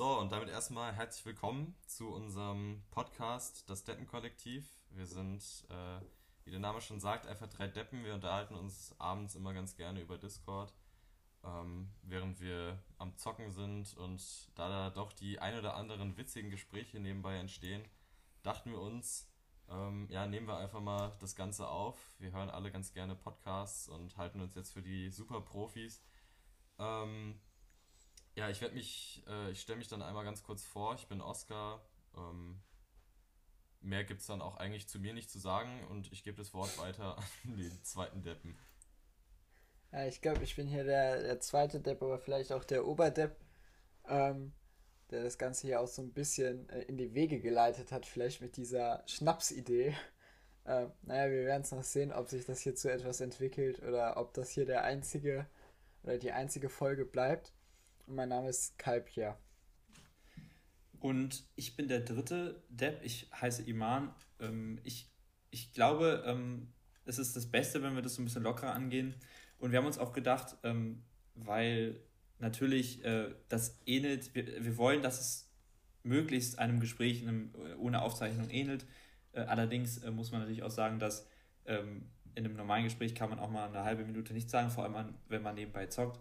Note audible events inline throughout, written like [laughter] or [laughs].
So, und damit erstmal herzlich willkommen zu unserem Podcast, das Deppen-Kollektiv. Wir sind, äh, wie der Name schon sagt, einfach drei Deppen. Wir unterhalten uns abends immer ganz gerne über Discord, ähm, während wir am Zocken sind. Und da da doch die ein oder anderen witzigen Gespräche nebenbei entstehen, dachten wir uns, ähm, ja, nehmen wir einfach mal das Ganze auf. Wir hören alle ganz gerne Podcasts und halten uns jetzt für die Super-Profis. Ähm, ja, ich werde mich, äh, ich stelle mich dann einmal ganz kurz vor. Ich bin Oskar. Ähm, mehr gibt es dann auch eigentlich zu mir nicht zu sagen und ich gebe das Wort weiter [laughs] an den zweiten Deppen. Ja, ich glaube, ich bin hier der, der zweite Depp, aber vielleicht auch der Oberdepp, ähm, der das Ganze hier auch so ein bisschen äh, in die Wege geleitet hat, vielleicht mit dieser Schnapsidee. Ähm, naja, wir werden es noch sehen, ob sich das hier zu etwas entwickelt oder ob das hier der einzige oder die einzige Folge bleibt. Und mein Name ist Kalpia. Und ich bin der dritte Depp. Ich heiße Iman. Ähm, ich, ich glaube, ähm, es ist das Beste, wenn wir das so ein bisschen lockerer angehen. Und wir haben uns auch gedacht, ähm, weil natürlich äh, das ähnelt, wir, wir wollen, dass es möglichst einem Gespräch einem, ohne Aufzeichnung ähnelt. Äh, allerdings äh, muss man natürlich auch sagen, dass ähm, in einem normalen Gespräch kann man auch mal eine halbe Minute nichts sagen, vor allem wenn man nebenbei zockt.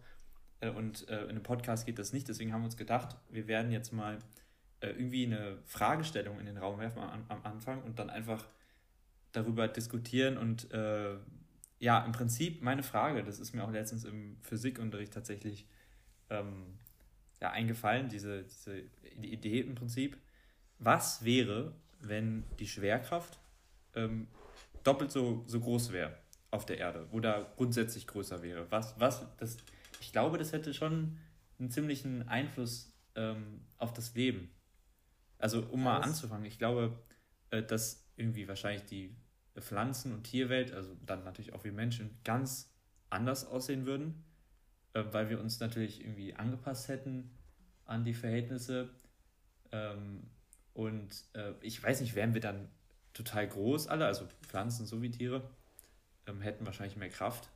Äh, und äh, in einem Podcast geht das nicht. Deswegen haben wir uns gedacht, wir werden jetzt mal äh, irgendwie eine Fragestellung in den Raum werfen am, am Anfang und dann einfach darüber diskutieren. Und äh, ja, im Prinzip meine Frage, das ist mir auch letztens im Physikunterricht tatsächlich ähm, ja, eingefallen, diese, diese Idee im Prinzip. Was wäre, wenn die Schwerkraft ähm, doppelt so, so groß wäre auf der Erde oder grundsätzlich größer wäre? Was, was, das, ich glaube, das hätte schon einen ziemlichen Einfluss ähm, auf das Leben. Also, um mal anzufangen, ich glaube, äh, dass irgendwie wahrscheinlich die Pflanzen- und Tierwelt, also dann natürlich auch wir Menschen, ganz anders aussehen würden, äh, weil wir uns natürlich irgendwie angepasst hätten an die Verhältnisse. Ähm, und äh, ich weiß nicht, wären wir dann total groß alle, also Pflanzen sowie Tiere, ähm, hätten wahrscheinlich mehr Kraft.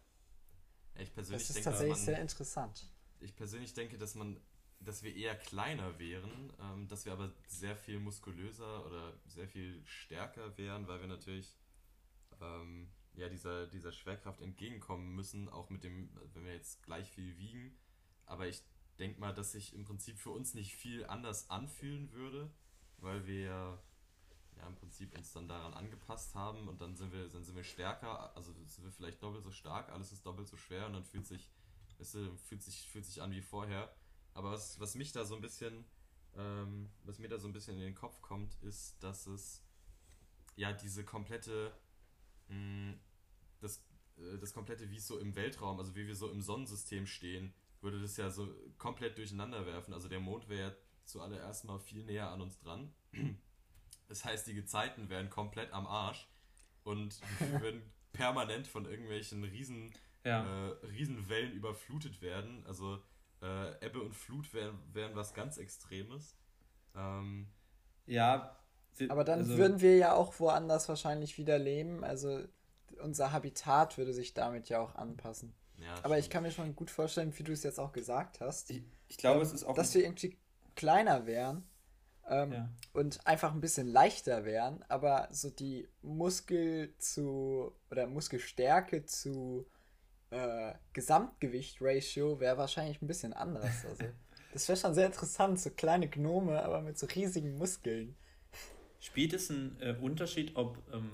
Ich persönlich das ist denke, tatsächlich man, sehr interessant. Ich persönlich denke, dass man, dass wir eher kleiner wären, ähm, dass wir aber sehr viel muskulöser oder sehr viel stärker wären, weil wir natürlich ähm, ja, dieser, dieser Schwerkraft entgegenkommen müssen, auch mit dem, wenn wir jetzt gleich viel wiegen. Aber ich denke mal, dass sich im Prinzip für uns nicht viel anders anfühlen würde, weil wir ja im Prinzip uns dann daran angepasst haben und dann sind wir, dann sind wir stärker, also sind wir vielleicht doppelt so stark, alles ist doppelt so schwer und dann fühlt sich, weißt du, fühlt sich, fühlt sich an wie vorher. Aber was, was mich da so ein bisschen, ähm, was mir da so ein bisschen in den Kopf kommt, ist, dass es ja diese komplette Mm, das, äh, das komplette, wie es so im Weltraum, also wie wir so im Sonnensystem stehen, würde das ja so komplett durcheinander werfen. Also der Mond wäre ja zuallererst mal viel näher an uns dran. Das heißt, die Gezeiten wären komplett am Arsch und wir [laughs] würden permanent von irgendwelchen riesen, ja. äh, Riesenwellen überflutet werden. Also äh, Ebbe und Flut wären, wären was ganz Extremes. Ähm, ja, aber dann also, würden wir ja auch woanders wahrscheinlich wieder leben. Also unser Habitat würde sich damit ja auch anpassen. Ja, Aber ich kann mir schon gut vorstellen, wie du es jetzt auch gesagt hast. Ich, ich glaube, ähm, es ist auch. Dass wir irgendwie kleiner wären ähm, ja. und einfach ein bisschen leichter wären, aber so die Muskel zu oder Muskelstärke zu äh, Gesamtgewicht-Ratio wäre wahrscheinlich ein bisschen anders. Also, [laughs] das wäre schon sehr interessant, so kleine Gnome, aber mit so riesigen Muskeln. Spielt es einen äh, Unterschied, ob, ähm,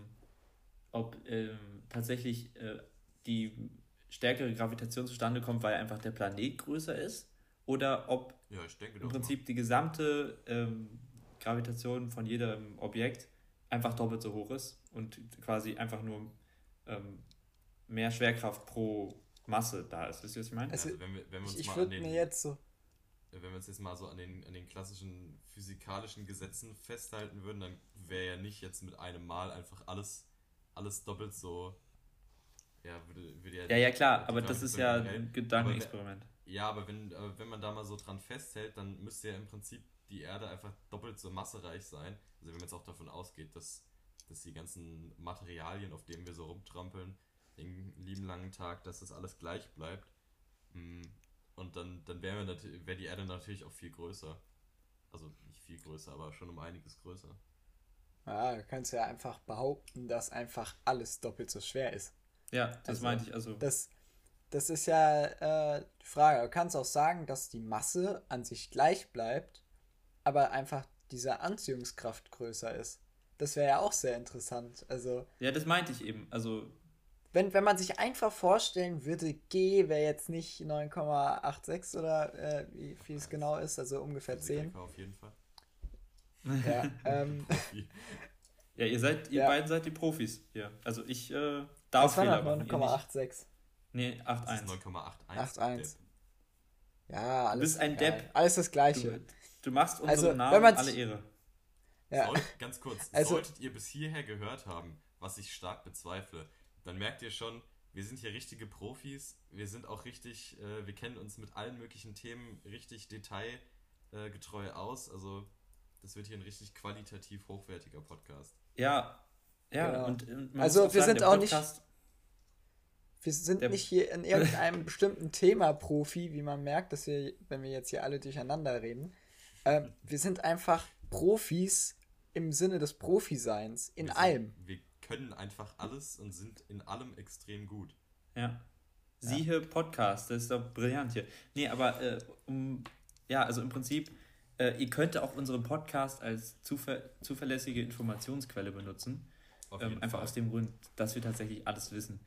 ob ähm, tatsächlich äh, die stärkere Gravitation zustande kommt, weil einfach der Planet größer ist? Oder ob ja, im Prinzip mal. die gesamte ähm, Gravitation von jedem Objekt einfach doppelt so hoch ist und quasi einfach nur ähm, mehr Schwerkraft pro Masse da ist. Wisst ihr, was ich meine? Also, also wenn wir, wenn wir uns ich, ich würde mir jetzt so wenn wir uns jetzt mal so an den, an den klassischen physikalischen Gesetzen festhalten würden, dann wäre ja nicht jetzt mit einem Mal einfach alles, alles doppelt so. Ja, würde, würde ja, ja, ja, klar, aber das ist ja ein Gedankenexperiment. Ja, aber wenn, aber wenn man da mal so dran festhält, dann müsste ja im Prinzip die Erde einfach doppelt so massereich sein. Also wenn man jetzt auch davon ausgeht, dass, dass die ganzen Materialien, auf denen wir so rumtrampeln, den lieben langen Tag, dass das alles gleich bleibt. Hm, und dann, dann wäre wär die Erde natürlich auch viel größer. Also nicht viel größer, aber schon um einiges größer. Ja, du kannst ja einfach behaupten, dass einfach alles doppelt so schwer ist. Ja, das also, meinte ich also. Das, das ist ja äh, die Frage. Du kannst auch sagen, dass die Masse an sich gleich bleibt, aber einfach diese Anziehungskraft größer ist. Das wäre ja auch sehr interessant. Also. Ja, das meinte ich eben. Also. Wenn, wenn man sich einfach vorstellen würde, G wäre jetzt nicht 9,86 oder äh, wie viel es genau ist, also ungefähr 10. Auf jeden Fall. Ja, [laughs] ähm, ja ihr seid, ihr ja. beiden seid die Profis hier. Also ich äh, darf Fehler machen. 9,86. Nee, 8,1. 9,81. 8,1. Ja, alles. Du bist ein geil. Depp. Alles das Gleiche. Du, du machst unseren also, Namen alle Ehre. Ja. Soll, ganz kurz, [laughs] also, solltet ihr bis hierher gehört haben, was ich stark bezweifle, dann merkt ihr schon, wir sind hier richtige Profis. Wir sind auch richtig, äh, wir kennen uns mit allen möglichen Themen richtig detailgetreu äh, aus. Also das wird hier ein richtig qualitativ hochwertiger Podcast. Ja, ja, ja. und, und also wir sagen, sind auch Podcast, nicht wir sind nicht hier in irgendeinem [laughs] bestimmten Thema Profi, wie man merkt, dass wir, wenn wir jetzt hier alle durcheinander reden. Ähm, wir sind einfach Profis im Sinne des Profiseins, in wir allem. Sind, wir können einfach alles und sind in allem extrem gut. Ja. Siehe ja. Podcast, das ist doch brillant hier. Nee, aber äh, um, ja, also im Prinzip, äh, ihr könnt auch unseren Podcast als zuver zuverlässige Informationsquelle benutzen. Ähm, einfach aus dem Grund, dass wir tatsächlich alles wissen.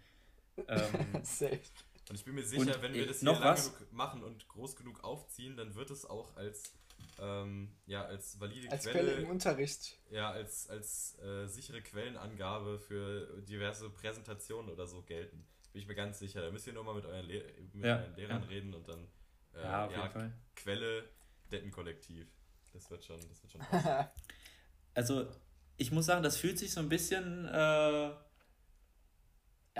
Ähm, [laughs] Safe. Und ich bin mir sicher, und, wenn wir das hier lang genug machen und groß genug aufziehen, dann wird es auch als, ähm, ja, als valide als Quelle, Quelle im Unterricht. Ja, als, als äh, sichere Quellenangabe für diverse Präsentationen oder so gelten. Bin ich mir ganz sicher. Da müsst ihr nur mal mit euren, Le mit ja, euren Lehrern ja. reden und dann äh, ja, ja Quelle Dettenkollektiv. Das wird schon, das wird schon [laughs] passen. also, ich muss sagen, das fühlt sich so ein bisschen äh,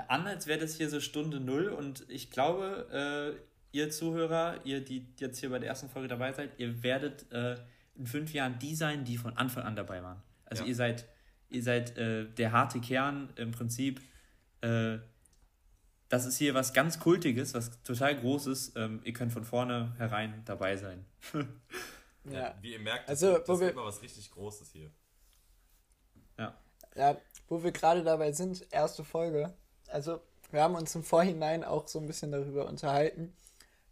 an, als wäre das hier so Stunde Null und ich glaube, äh, ihr Zuhörer, ihr, die jetzt hier bei der ersten Folge dabei seid, ihr werdet äh, in fünf Jahren die sein, die von Anfang an dabei waren. Also ja. ihr seid, ihr seid äh, der harte Kern im Prinzip. Äh, das ist hier was ganz Kultiges, was total Großes. Ähm, ihr könnt von vorne herein dabei sein. [laughs] ja. Wie ihr merkt, also, das, das ist immer was richtig Großes hier. Ja. Ja, wo wir gerade dabei sind, erste Folge also wir haben uns im Vorhinein auch so ein bisschen darüber unterhalten,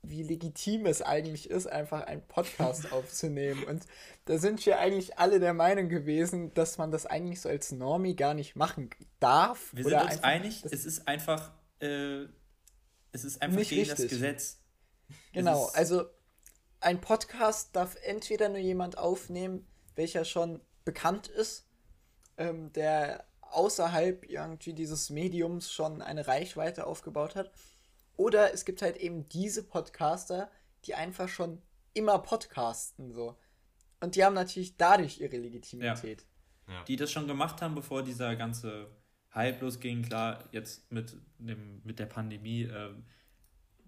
wie legitim es eigentlich ist, einfach einen Podcast [laughs] aufzunehmen. Und da sind wir eigentlich alle der Meinung gewesen, dass man das eigentlich so als Normie gar nicht machen darf. Wir sind uns einig, es ist einfach, äh, es ist einfach gegen richtig. das Gesetz. Genau, also ein Podcast darf entweder nur jemand aufnehmen, welcher schon bekannt ist, ähm, der außerhalb irgendwie dieses Mediums schon eine Reichweite aufgebaut hat. Oder es gibt halt eben diese Podcaster, die einfach schon immer podcasten so. Und die haben natürlich dadurch ihre Legitimität. Ja. Ja. Die das schon gemacht haben, bevor dieser ganze Hype losging. Klar, jetzt mit, dem, mit der Pandemie äh,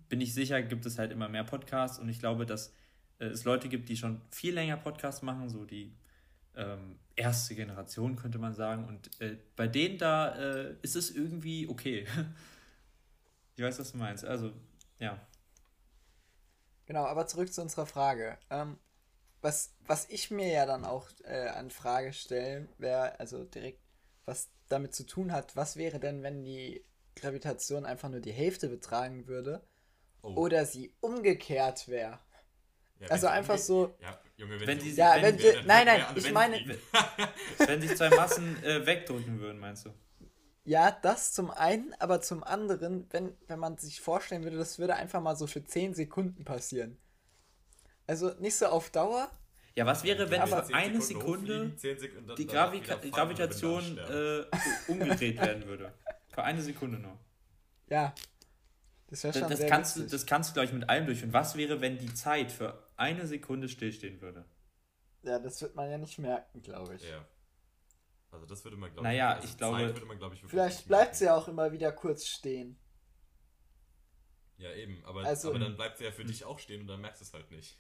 bin ich sicher, gibt es halt immer mehr Podcasts. Und ich glaube, dass äh, es Leute gibt, die schon viel länger Podcasts machen, so die ähm, erste Generation, könnte man sagen. Und äh, bei denen da äh, ist es irgendwie okay. [laughs] ich weiß, was du meinst. Also, ja. Genau, aber zurück zu unserer Frage. Ähm, was, was ich mir ja dann auch äh, an Frage stellen, wäre, also direkt, was damit zu tun hat, was wäre denn, wenn die Gravitation einfach nur die Hälfte betragen würde oh. oder sie umgekehrt wäre? Ja, also einfach so. Ja, Junge, wenn, wenn die, ja, wenn, wenn wir, nein, nein, ich meine, wenn sich zwei Massen äh, wegdrücken würden, meinst du? Ja, das zum einen, aber zum anderen, wenn, wenn man sich vorstellen würde, das würde einfach mal so für 10 Sekunden passieren. Also nicht so auf Dauer. Ja, was wäre, wenn für eine Sekunde Sekunden, die Gravi Gravitation äh, [laughs] umgedreht werden würde? Für eine Sekunde nur. Ja. Das wäre schon das, das kannst du, Das kannst du, glaube ich, mit allem durch. Und was wäre, wenn die Zeit für eine Sekunde stillstehen würde. Ja, das wird man ja nicht merken, glaube ich. Ja. Also das würde man, glaube naja, ich, also ich glaube, man, glaub ich, vielleicht bleibt sie ja auch immer wieder kurz stehen. Ja, eben, aber, also, aber dann bleibt sie ja für dich auch stehen und dann merkst du es halt nicht.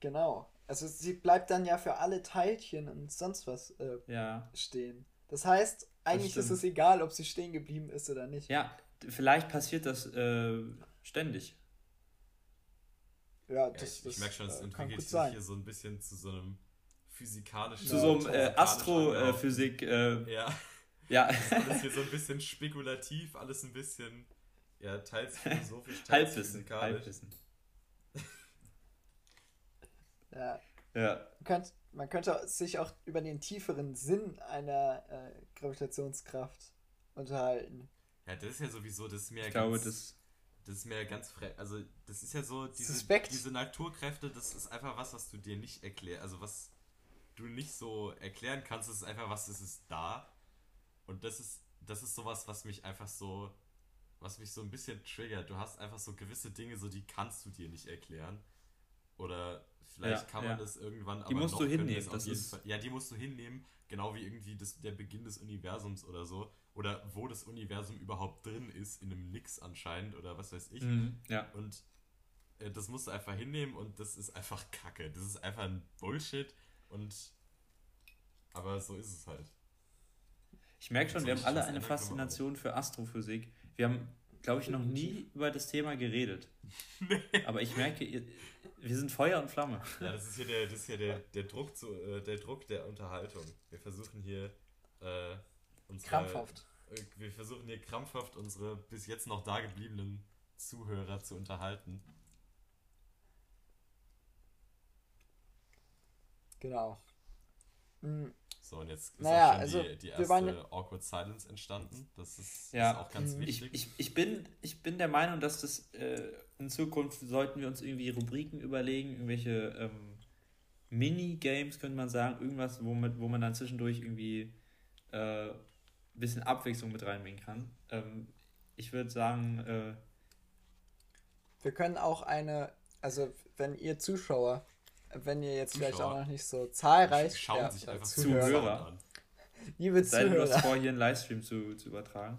Genau. Also sie bleibt dann ja für alle Teilchen und sonst was äh, ja. stehen. Das heißt, eigentlich das ist es egal, ob sie stehen geblieben ist oder nicht. Ja, vielleicht passiert das äh, ständig. Ja, das, ja, ich, ich merke schon, es äh, entwickelt sich sein. hier so ein bisschen zu so einem physikalischen. Zu so einem äh, Astrophysik. Äh, ja. Ja. alles hier so ein bisschen spekulativ, alles ein bisschen, ja, teils philosophisch, teils Halbwissen, physikalisch. Halbwissen. [laughs] ja. Ja. Man könnte, man könnte sich auch über den tieferen Sinn einer äh, Gravitationskraft unterhalten. Ja, das ist ja sowieso, das ist mir ich ganz, glaube, das, das ist mir ganz frech. Also, das ist ja so, diese, diese Naturkräfte, das ist einfach was, was du dir nicht erklärst, also was du nicht so erklären kannst, das ist einfach was, das ist da. Und das ist, das ist sowas, was mich einfach so, was mich so ein bisschen triggert. Du hast einfach so gewisse Dinge, so die kannst du dir nicht erklären. Oder vielleicht ja, kann man ja. das irgendwann aber. Die musst du hinnehmen, das ist. Fall, ja, die musst du hinnehmen, genau wie irgendwie das, der Beginn des Universums oder so. Oder wo das Universum überhaupt drin ist, in einem Nix anscheinend oder was weiß ich. Mhm, ja. Und äh, das musst du einfach hinnehmen und das ist einfach Kacke. Das ist einfach ein Bullshit und. Aber so ist es halt. Ich merke schon, wir haben alle eine Faszination für Astrophysik. Wir haben, glaube ich, noch nie [laughs] über das Thema geredet. [laughs] nee. Aber ich merke, wir sind Feuer und Flamme. Ja, das ist hier der, das ist hier der, der, Druck, zu, äh, der Druck der Unterhaltung. Wir versuchen hier äh, unsere, krampfhaft. Äh, wir versuchen hier krampfhaft unsere bis jetzt noch dagebliebenen Zuhörer zu unterhalten. Genau. Mhm. So, und jetzt ist naja, auch schon also, die, die erste Awkward Silence entstanden. Das ist, ja, ist auch ganz wichtig. Ich, ich, ich, bin, ich bin der Meinung, dass das äh, in Zukunft sollten wir uns irgendwie Rubriken überlegen, irgendwelche ähm, Minigames, könnte man sagen, irgendwas, womit, wo man dann zwischendurch irgendwie äh, ein bisschen Abwechslung mit reinbringen kann. Ähm, ich würde sagen, äh, wir können auch eine, also wenn ihr Zuschauer wenn ihr jetzt Zuschauer. vielleicht auch noch nicht so zahlreich schauen ja, sich einfach Zuhörer an. Liebe Sei Zuhörer. Sei vor, hier einen Livestream zu, zu übertragen.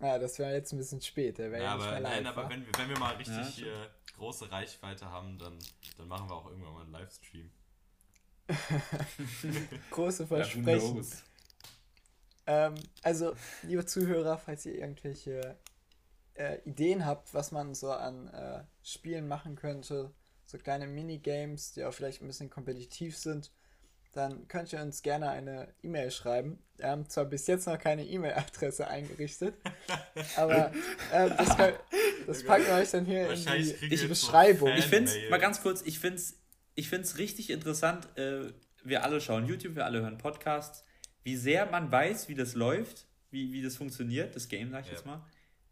Ja, das wäre jetzt ein bisschen spät. Der ja, aber, nein, aber wenn, wenn wir mal richtig ja, hier große Reichweite haben, dann, dann machen wir auch irgendwann mal einen Livestream. [laughs] Große Versprechen. Ähm, also, liebe Zuhörer, falls ihr irgendwelche äh, Ideen habt, was man so an äh, Spielen machen könnte, so kleine Minigames, die auch vielleicht ein bisschen kompetitiv sind, dann könnt ihr uns gerne eine E-Mail schreiben. Wir haben zwar bis jetzt noch keine E-Mail-Adresse eingerichtet, [laughs] aber äh, das, kann, das packen wir euch dann hier in die, die Beschreibung. Ich finde es, mal ganz kurz, ich finde es ich find's richtig interessant. Äh, wir alle schauen YouTube, wir alle hören Podcasts. Wie sehr man weiß, wie das läuft, wie, wie das funktioniert, das Game, sag ich ja. jetzt mal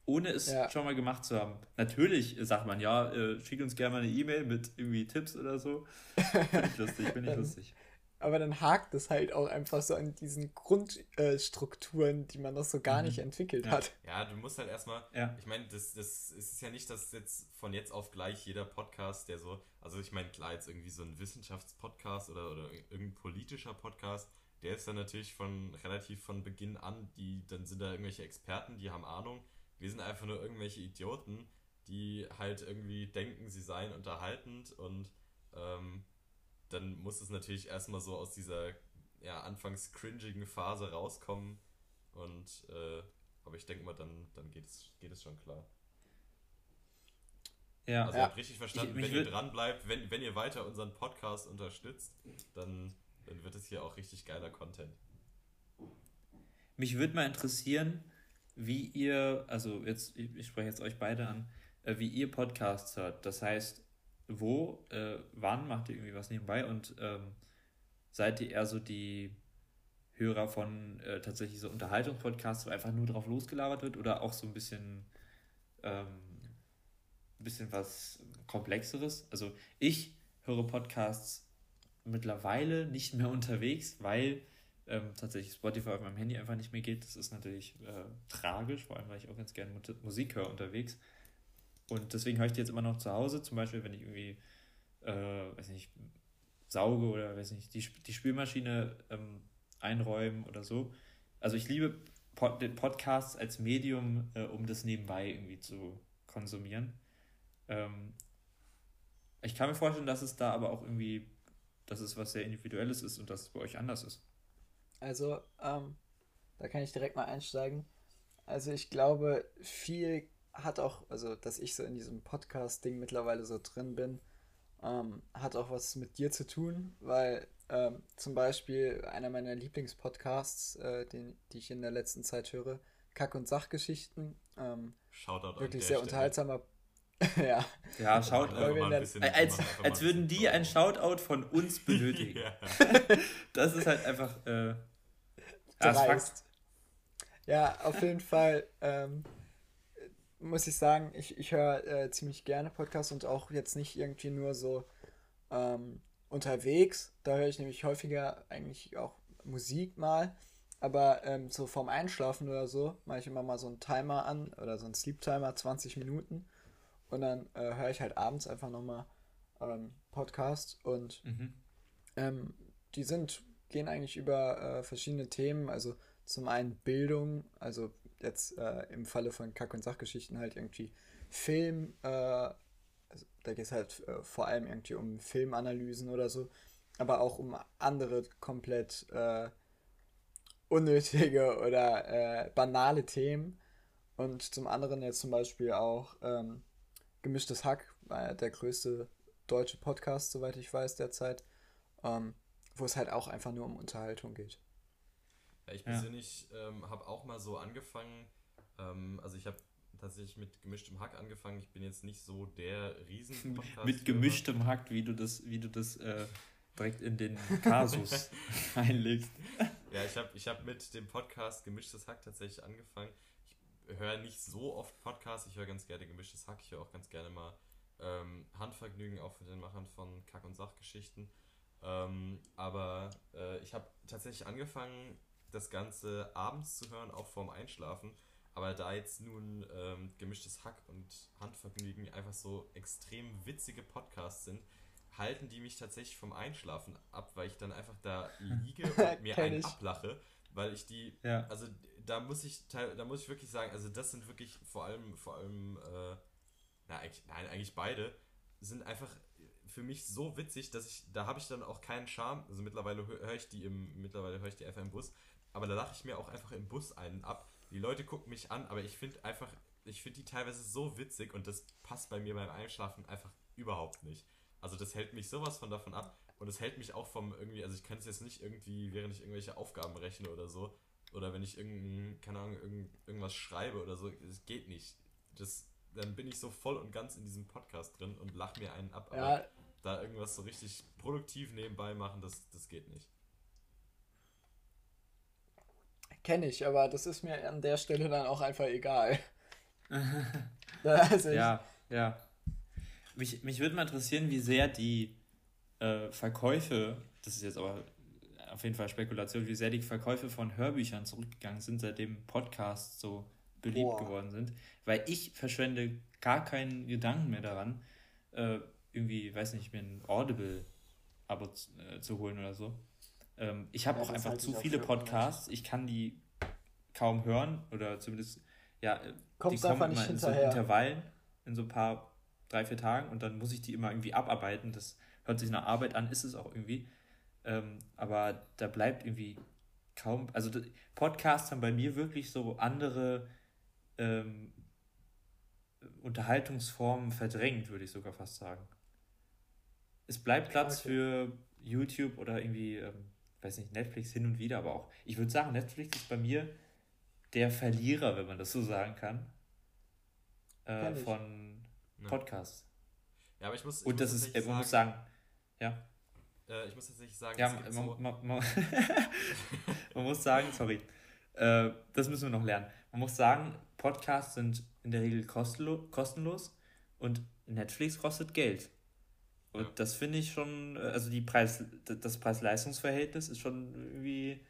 ohne es ja. schon mal gemacht zu haben. Natürlich sagt man, ja, äh, schick uns gerne mal eine E-Mail mit irgendwie Tipps oder so. Finde ich lustig, finde ich lustig. Aber dann hakt es halt auch einfach so an diesen Grundstrukturen, äh, die man noch so gar mhm. nicht entwickelt ja. hat. Ja, du musst halt erstmal, ja. ich meine, das, das ist ja nicht, dass jetzt von jetzt auf gleich jeder Podcast, der so, also ich meine, klar, jetzt irgendwie so ein Wissenschaftspodcast oder, oder irgendein politischer Podcast, der ist dann natürlich von relativ von Beginn an, die, dann sind da irgendwelche Experten, die haben Ahnung, wir sind einfach nur irgendwelche Idioten, die halt irgendwie denken, sie seien unterhaltend und ähm, dann muss es natürlich erstmal so aus dieser ja, anfangs cringigen Phase rauskommen und äh, aber ich denke mal, dann, dann geht, es, geht es schon klar. Ja. Also ja. ihr habt richtig verstanden, ich, wenn ihr dran bleibt, wenn, wenn ihr weiter unseren Podcast unterstützt, dann, dann wird es hier auch richtig geiler Content. Mich würde mal interessieren, wie ihr, also jetzt, ich spreche jetzt euch beide an, äh, wie ihr Podcasts hört. Das heißt, wo, äh, wann macht ihr irgendwie was nebenbei und ähm, seid ihr eher so die Hörer von äh, tatsächlich so Unterhaltungspodcasts, wo einfach nur drauf losgelabert wird oder auch so ein bisschen, ähm, ein bisschen was Komplexeres? Also ich höre Podcasts mittlerweile nicht mehr [laughs] unterwegs, weil ähm, tatsächlich Spotify auf meinem Handy einfach nicht mehr geht. Das ist natürlich äh, tragisch, vor allem weil ich auch ganz gerne Musik höre unterwegs. Und deswegen höre ich die jetzt immer noch zu Hause, zum Beispiel, wenn ich irgendwie, äh, weiß nicht, sauge oder weiß nicht, die, die Spülmaschine ähm, einräumen oder so. Also ich liebe Pod Podcasts als Medium, äh, um das nebenbei irgendwie zu konsumieren. Ähm, ich kann mir vorstellen, dass es da aber auch irgendwie, dass es was sehr Individuelles ist und dass es bei euch anders ist. Also, ähm, da kann ich direkt mal einsteigen. Also ich glaube, viel hat auch, also dass ich so in diesem Podcast-Ding mittlerweile so drin bin, ähm, hat auch was mit dir zu tun, weil ähm, zum Beispiel einer meiner Lieblingspodcasts, äh, den, die ich in der letzten Zeit höre, Kack- und Sachgeschichten, ähm, wirklich sehr Stelle. unterhaltsamer [laughs] ja. Ja, Shoutout. Als, als würden die ein Shoutout von uns benötigen. [laughs] [laughs] das ist halt einfach. Äh, das ja, auf jeden Fall ähm, muss ich sagen, ich, ich höre äh, ziemlich gerne Podcasts und auch jetzt nicht irgendwie nur so ähm, unterwegs. Da höre ich nämlich häufiger eigentlich auch Musik mal. Aber ähm, so vorm Einschlafen oder so mache ich immer mal so einen Timer an oder so einen Sleep Timer, 20 Minuten. Und dann äh, höre ich halt abends einfach nochmal ähm, Podcast und mhm. ähm, die sind, gehen eigentlich über äh, verschiedene Themen. Also zum einen Bildung, also jetzt äh, im Falle von Kack- und Sachgeschichten halt irgendwie Film, äh, also da geht es halt äh, vor allem irgendwie um Filmanalysen oder so, aber auch um andere komplett äh, unnötige oder äh, banale Themen. Und zum anderen jetzt zum Beispiel auch ähm, Gemischtes Hack, der größte deutsche Podcast, soweit ich weiß, derzeit, ähm, wo es halt auch einfach nur um Unterhaltung geht. Ja, ich persönlich ja. ähm, habe auch mal so angefangen, ähm, also ich habe tatsächlich mit gemischtem Hack angefangen. Ich bin jetzt nicht so der riesen [laughs] mit gemischtem Hack, wie du das, wie du das äh, direkt in den Kasus [laughs] einlegst. Ja, ich habe ich hab mit dem Podcast Gemischtes Hack tatsächlich angefangen. Höre nicht so oft Podcasts, ich höre ganz gerne Gemischtes Hack, ich höre auch ganz gerne mal ähm, Handvergnügen, auch von den Machern von Kack- und Sachgeschichten. Ähm, aber äh, ich habe tatsächlich angefangen, das Ganze abends zu hören, auch vorm Einschlafen. Aber da jetzt nun ähm, gemischtes Hack und Handvergnügen einfach so extrem witzige Podcasts sind, halten die mich tatsächlich vom Einschlafen ab, weil ich dann einfach da [laughs] liege und mir einen ablache, weil ich die, ja. also da muss ich, da muss ich wirklich sagen, also das sind wirklich vor allem, vor allem, äh, na, eigentlich, nein, eigentlich beide, sind einfach für mich so witzig, dass ich, da habe ich dann auch keinen Charme, also mittlerweile höre ich die im, mittlerweile höre ich die einfach im Bus, aber da lache ich mir auch einfach im Bus einen ab. Die Leute gucken mich an, aber ich finde einfach, ich finde die teilweise so witzig und das passt bei mir beim Einschlafen einfach überhaupt nicht. Also das hält mich sowas von davon ab und es hält mich auch vom irgendwie, also ich kann es jetzt nicht irgendwie, während ich irgendwelche Aufgaben rechne oder so, oder wenn ich irgendein, keine Ahnung, irgend, irgendwas schreibe oder so, es geht nicht. Das, dann bin ich so voll und ganz in diesem Podcast drin und lach mir einen ab, aber ja. da irgendwas so richtig produktiv nebenbei machen, das, das geht nicht. Kenne ich, aber das ist mir an der Stelle dann auch einfach egal. [laughs] also ja, ja. Mich, mich würde mal interessieren, wie sehr die äh, Verkäufe, das ist jetzt aber auf jeden Fall Spekulation, wie sehr die Verkäufe von Hörbüchern zurückgegangen sind, seitdem Podcasts so beliebt Boah. geworden sind. Weil ich verschwende gar keinen Gedanken mehr daran, äh, irgendwie, weiß nicht, mir ein Audible-Abo äh, zu holen oder so. Ähm, ich habe ja, auch einfach zu viele Podcasts. Ich kann die kaum hören oder zumindest, ja, Kommst die kommen immer in so Intervallen, in so ein paar, drei, vier Tagen und dann muss ich die immer irgendwie abarbeiten. Das hört sich nach Arbeit an, ist es auch irgendwie. Ähm, aber da bleibt irgendwie kaum, also Podcasts haben bei mir wirklich so andere ähm, Unterhaltungsformen verdrängt, würde ich sogar fast sagen. Es bleibt Platz okay. für YouTube oder irgendwie ähm, weiß nicht, Netflix hin und wieder, aber auch, ich würde sagen, Netflix ist bei mir der Verlierer, wenn man das so sagen kann, äh, von Podcasts. Ja, aber ich muss. Ich und das ist, man sagen, muss sagen, ja. Äh, ich muss tatsächlich sagen, ja, man, so man, man, [laughs] man, muss sagen, sorry, äh, das müssen wir noch lernen. Man muss sagen, Podcasts sind in der Regel kostenlos und Netflix kostet Geld. Und ja. das finde ich schon, äh, also die Preis, das Preis-Leistungs-Verhältnis ist schon irgendwie.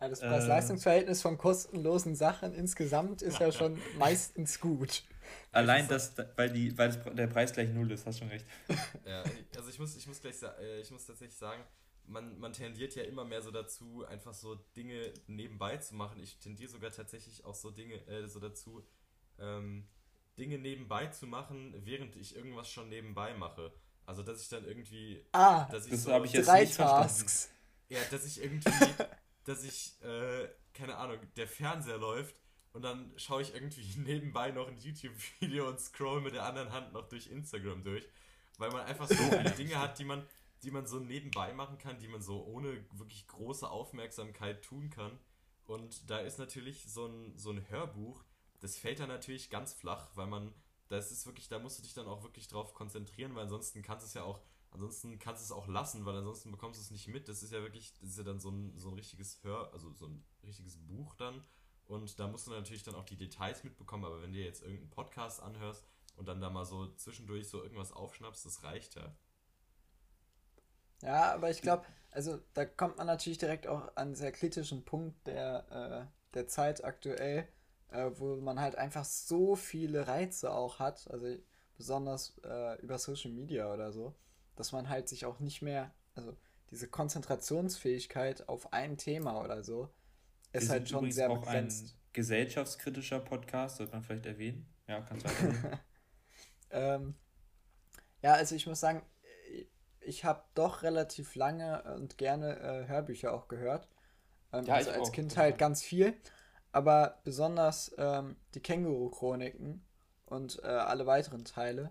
Ja, das Preis-Leistungs-Verhältnis von kostenlosen Sachen insgesamt ist ja schon [laughs] meistens gut. Allein das, weil, die, weil der Preis gleich null ist, hast schon recht. Ja, [laughs] also ich muss, ich muss gleich äh, ich muss tatsächlich sagen, man, man tendiert ja immer mehr so dazu, einfach so Dinge nebenbei zu machen. Ich tendiere sogar tatsächlich auch so Dinge, äh, so dazu, ähm, Dinge nebenbei zu machen, während ich irgendwas schon nebenbei mache. Also, dass ich dann irgendwie. Ah, dass ich das so, habe ich jetzt drei nicht Tasks. Ja, dass ich irgendwie. [laughs] dass ich, äh, keine Ahnung, der Fernseher läuft und dann schaue ich irgendwie [laughs] nebenbei noch ein YouTube-Video und scroll mit der anderen Hand noch durch Instagram durch. Weil man einfach [laughs] so viele Dinge hat, die man, die man so nebenbei machen kann, die man so ohne wirklich große Aufmerksamkeit tun kann. Und da ist natürlich so ein, so ein Hörbuch, das fällt dann natürlich ganz flach, weil man, das ist wirklich, da musst du dich dann auch wirklich drauf konzentrieren, weil ansonsten kannst du es ja auch, ansonsten kannst du es auch lassen, weil ansonsten bekommst du es nicht mit. Das ist ja wirklich, das ist ja dann so ein, so ein richtiges Hör, also so ein richtiges Buch dann. Und da musst du natürlich dann auch die Details mitbekommen, aber wenn du jetzt irgendeinen Podcast anhörst und dann da mal so zwischendurch so irgendwas aufschnappst, das reicht ja. Ja, aber ich glaube, also da kommt man natürlich direkt auch an einen sehr kritischen Punkt der, äh, der Zeit aktuell, äh, wo man halt einfach so viele Reize auch hat, also besonders äh, über Social Media oder so, dass man halt sich auch nicht mehr, also diese Konzentrationsfähigkeit auf ein Thema oder so, ist halt schon sehr auch begrenzt. Ein gesellschaftskritischer Podcast, sollte man vielleicht erwähnen. Ja, kannst du. [laughs] ähm, ja, also ich muss sagen, ich habe doch relativ lange und gerne äh, Hörbücher auch gehört. Ähm, ja, also als auch. Kind halt ganz viel. Aber besonders ähm, die Känguru-Chroniken und äh, alle weiteren Teile,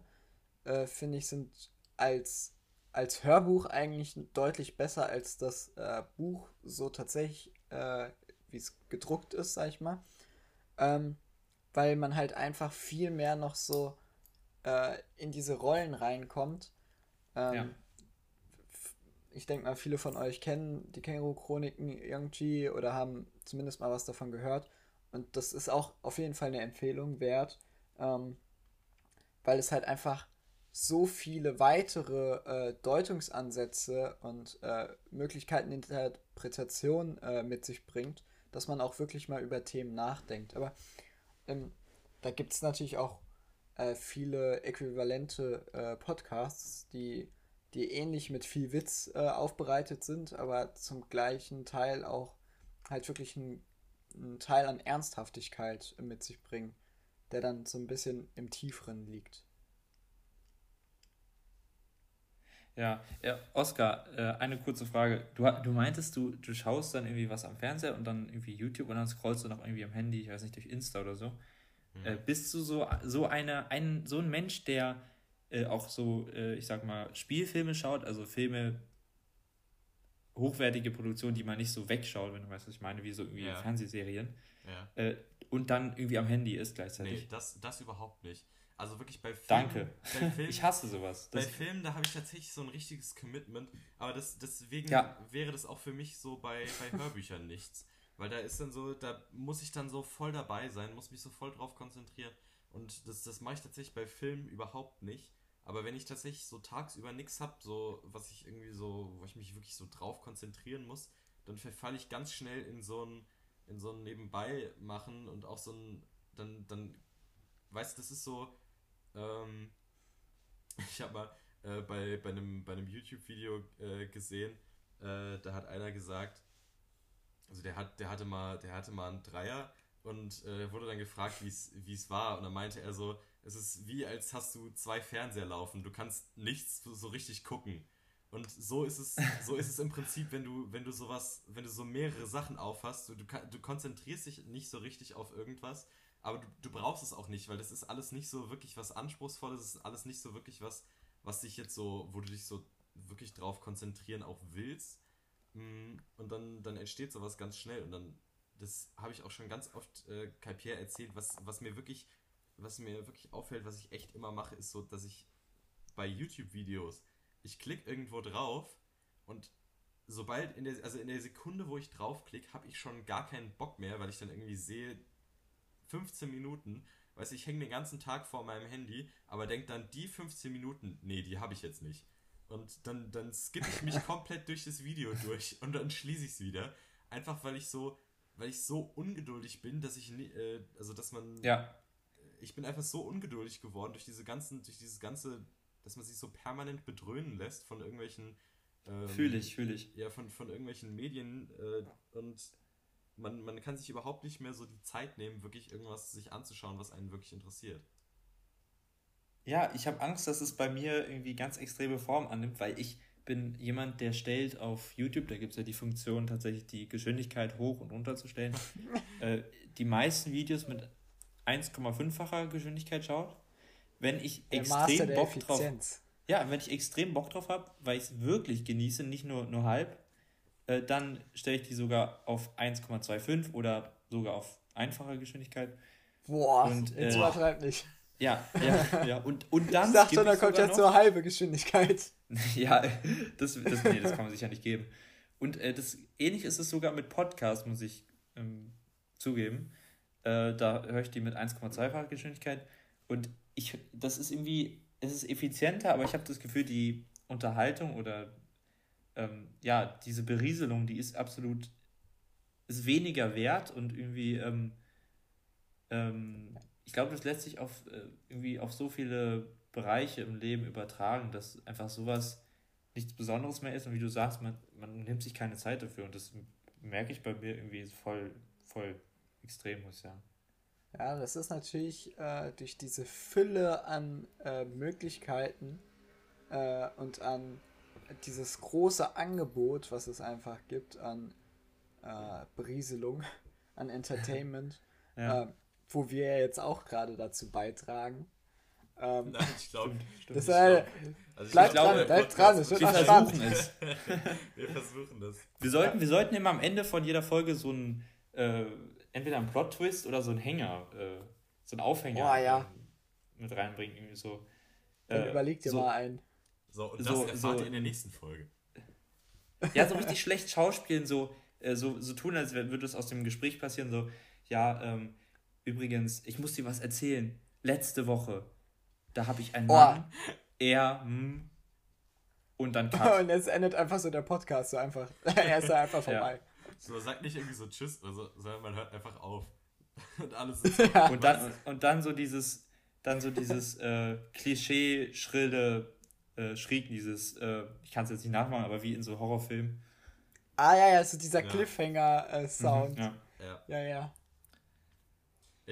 äh, finde ich, sind als, als Hörbuch eigentlich deutlich besser als das äh, Buch so tatsächlich, äh, wie es gedruckt ist, sag ich mal. Ähm, weil man halt einfach viel mehr noch so äh, in diese Rollen reinkommt. Ähm, ja ich denke mal, viele von euch kennen die Känguru-Chroniken irgendwie oder haben zumindest mal was davon gehört. Und das ist auch auf jeden Fall eine Empfehlung wert, ähm, weil es halt einfach so viele weitere äh, Deutungsansätze und äh, Möglichkeiten der Interpretation äh, mit sich bringt, dass man auch wirklich mal über Themen nachdenkt. Aber ähm, da gibt es natürlich auch äh, viele äquivalente äh, Podcasts, die die ähnlich mit viel Witz äh, aufbereitet sind, aber zum gleichen Teil auch halt wirklich einen, Teil an Ernsthaftigkeit mit sich bringen, der dann so ein bisschen im Tieferen liegt. Ja, ja Oskar, äh, eine kurze Frage. Du, du meintest, du, du schaust dann irgendwie was am Fernseher und dann irgendwie YouTube und dann scrollst du noch irgendwie am Handy, ich weiß nicht, durch Insta oder so. Mhm. Äh, bist du so, so, eine, ein, so ein Mensch, der äh, auch so, äh, ich sag mal, Spielfilme schaut, also Filme, hochwertige Produktionen, die man nicht so wegschaut, wenn du weißt, was ich meine, wie so irgendwie ja. Fernsehserien. Ja. Äh, und dann irgendwie am Handy ist gleichzeitig. Nee, das, das überhaupt nicht. Also wirklich bei Filmen. Danke. Bei [laughs] Filmen, ich hasse sowas. Das bei Filmen, da habe ich tatsächlich so ein richtiges Commitment. Aber das, deswegen ja. wäre das auch für mich so bei, bei Hörbüchern [laughs] nichts. Weil da ist dann so, da muss ich dann so voll dabei sein, muss mich so voll drauf konzentrieren. Und das, das mache ich tatsächlich bei Filmen überhaupt nicht. Aber wenn ich tatsächlich so tagsüber nichts habe, so was ich irgendwie so, wo ich mich wirklich so drauf konzentrieren muss, dann verfalle ich ganz schnell in so ein in so ein Nebenbei machen und auch so ein dann dann weißt du, das ist so ähm, [laughs] ich habe mal äh, bei, bei einem bei einem YouTube Video äh, gesehen, äh, da hat einer gesagt, also der hat der hatte mal der hatte mal einen Dreier und äh, wurde dann gefragt, wie es war und dann meinte er so es ist wie, als hast du zwei Fernseher laufen. Du kannst nichts so richtig gucken. Und so ist es, [laughs] so ist es im Prinzip, wenn du, wenn du sowas, wenn du so mehrere Sachen aufhast, du, du konzentrierst dich nicht so richtig auf irgendwas, aber du, du brauchst es auch nicht, weil das ist alles nicht so wirklich was Anspruchsvolles, das ist alles nicht so wirklich was, was dich jetzt so, wo du dich so wirklich drauf konzentrieren auch willst. Mm, und dann, dann entsteht sowas ganz schnell und dann, das habe ich auch schon ganz oft äh, Kai Pierre erzählt, was, was mir wirklich was mir wirklich auffällt, was ich echt immer mache, ist so, dass ich bei YouTube-Videos, ich klicke irgendwo drauf und sobald in der, also in der Sekunde, wo ich draufklicke, habe ich schon gar keinen Bock mehr, weil ich dann irgendwie sehe, 15 Minuten, weiß ich, hänge den ganzen Tag vor meinem Handy, aber denke dann, die 15 Minuten, nee, die habe ich jetzt nicht. Und dann, dann skippe ich mich [laughs] komplett durch das Video durch und dann schließe ich es wieder. Einfach weil ich so, weil ich so ungeduldig bin, dass ich, äh, also dass man, ja ich bin einfach so ungeduldig geworden durch diese ganzen, durch dieses ganze, dass man sich so permanent bedröhnen lässt von irgendwelchen. Ähm, fühle ich, fühle ich. Ja, von, von irgendwelchen Medien äh, und man, man kann sich überhaupt nicht mehr so die Zeit nehmen, wirklich irgendwas sich anzuschauen, was einen wirklich interessiert. Ja, ich habe Angst, dass es bei mir irgendwie ganz extreme Form annimmt, weil ich bin jemand, der stellt auf YouTube, da gibt es ja die Funktion, tatsächlich die Geschwindigkeit hoch und runter zu stellen. [laughs] äh, die meisten Videos mit 1,5-facher Geschwindigkeit schaut. Wenn ich der extrem Bock drauf. Ja, wenn ich extrem Bock drauf habe, weil ich es wirklich genieße, nicht nur, nur halb, äh, dann stelle ich die sogar auf 1,25 oder sogar auf einfache Geschwindigkeit. Boah, und, äh, jetzt übertreib nicht. Ja, ja, ja. Und, und dann. Ich dachte schon, da kommt jetzt so halbe Geschwindigkeit. [laughs] ja, das, das, nee, das kann man sich ja nicht geben. Und äh, das ähnlich ist es sogar mit Podcast, muss ich ähm, zugeben. Äh, da höre ich die mit 1,2-facher Geschwindigkeit. Und ich, das ist irgendwie, es ist effizienter, aber ich habe das Gefühl, die Unterhaltung oder ähm, ja, diese Berieselung, die ist absolut, ist weniger wert und irgendwie, ähm, ähm, ich glaube, das lässt sich auf äh, irgendwie auf so viele Bereiche im Leben übertragen, dass einfach sowas nichts Besonderes mehr ist und wie du sagst, man, man nimmt sich keine Zeit dafür und das merke ich bei mir irgendwie voll, voll extrem, muss ich sagen. Ja, das ist natürlich äh, durch diese Fülle an äh, Möglichkeiten äh, und an dieses große Angebot, was es einfach gibt an äh, Berieselung, an Entertainment, [laughs] ja. Äh, wo wir ja jetzt auch gerade dazu beitragen. Ähm, Nein, ich glaube, das äh, also bleibt dran, bleibt dran, es wird wir versuchen es. [laughs] wir versuchen das. Wir sollten, wir sollten immer am Ende von jeder Folge so ein äh, entweder ein Plot-Twist oder so ein Hänger, äh, so ein Aufhänger oh, ja. mit reinbringen. Irgendwie so. Dann äh, überleg dir so, mal einen. So, und das so, erfahrt so, ihr in der nächsten Folge. [laughs] Ja, so richtig schlecht schauspielen, so, äh, so, so tun, als würde es aus dem Gespräch passieren, so, ja, ähm, übrigens, ich muss dir was erzählen. Letzte Woche, da habe ich einen oh. Mann, er, hm, und dann Cut. [laughs] und es endet einfach so der Podcast, so einfach, [laughs] er ist da einfach vorbei. Ja. So, sagt nicht irgendwie so Tschüss, also, sondern man hört einfach auf. [laughs] und alles ist so. ja. und, dann, und dann so dieses, dann so dieses äh, Klischee-schrille äh, Schriek, dieses, äh, ich kann es jetzt nicht nachmachen, aber wie in so Horrorfilmen. Ah ja, ja, so dieser ja. Cliffhanger-Sound. Mhm, ja. ja. Ja, ja.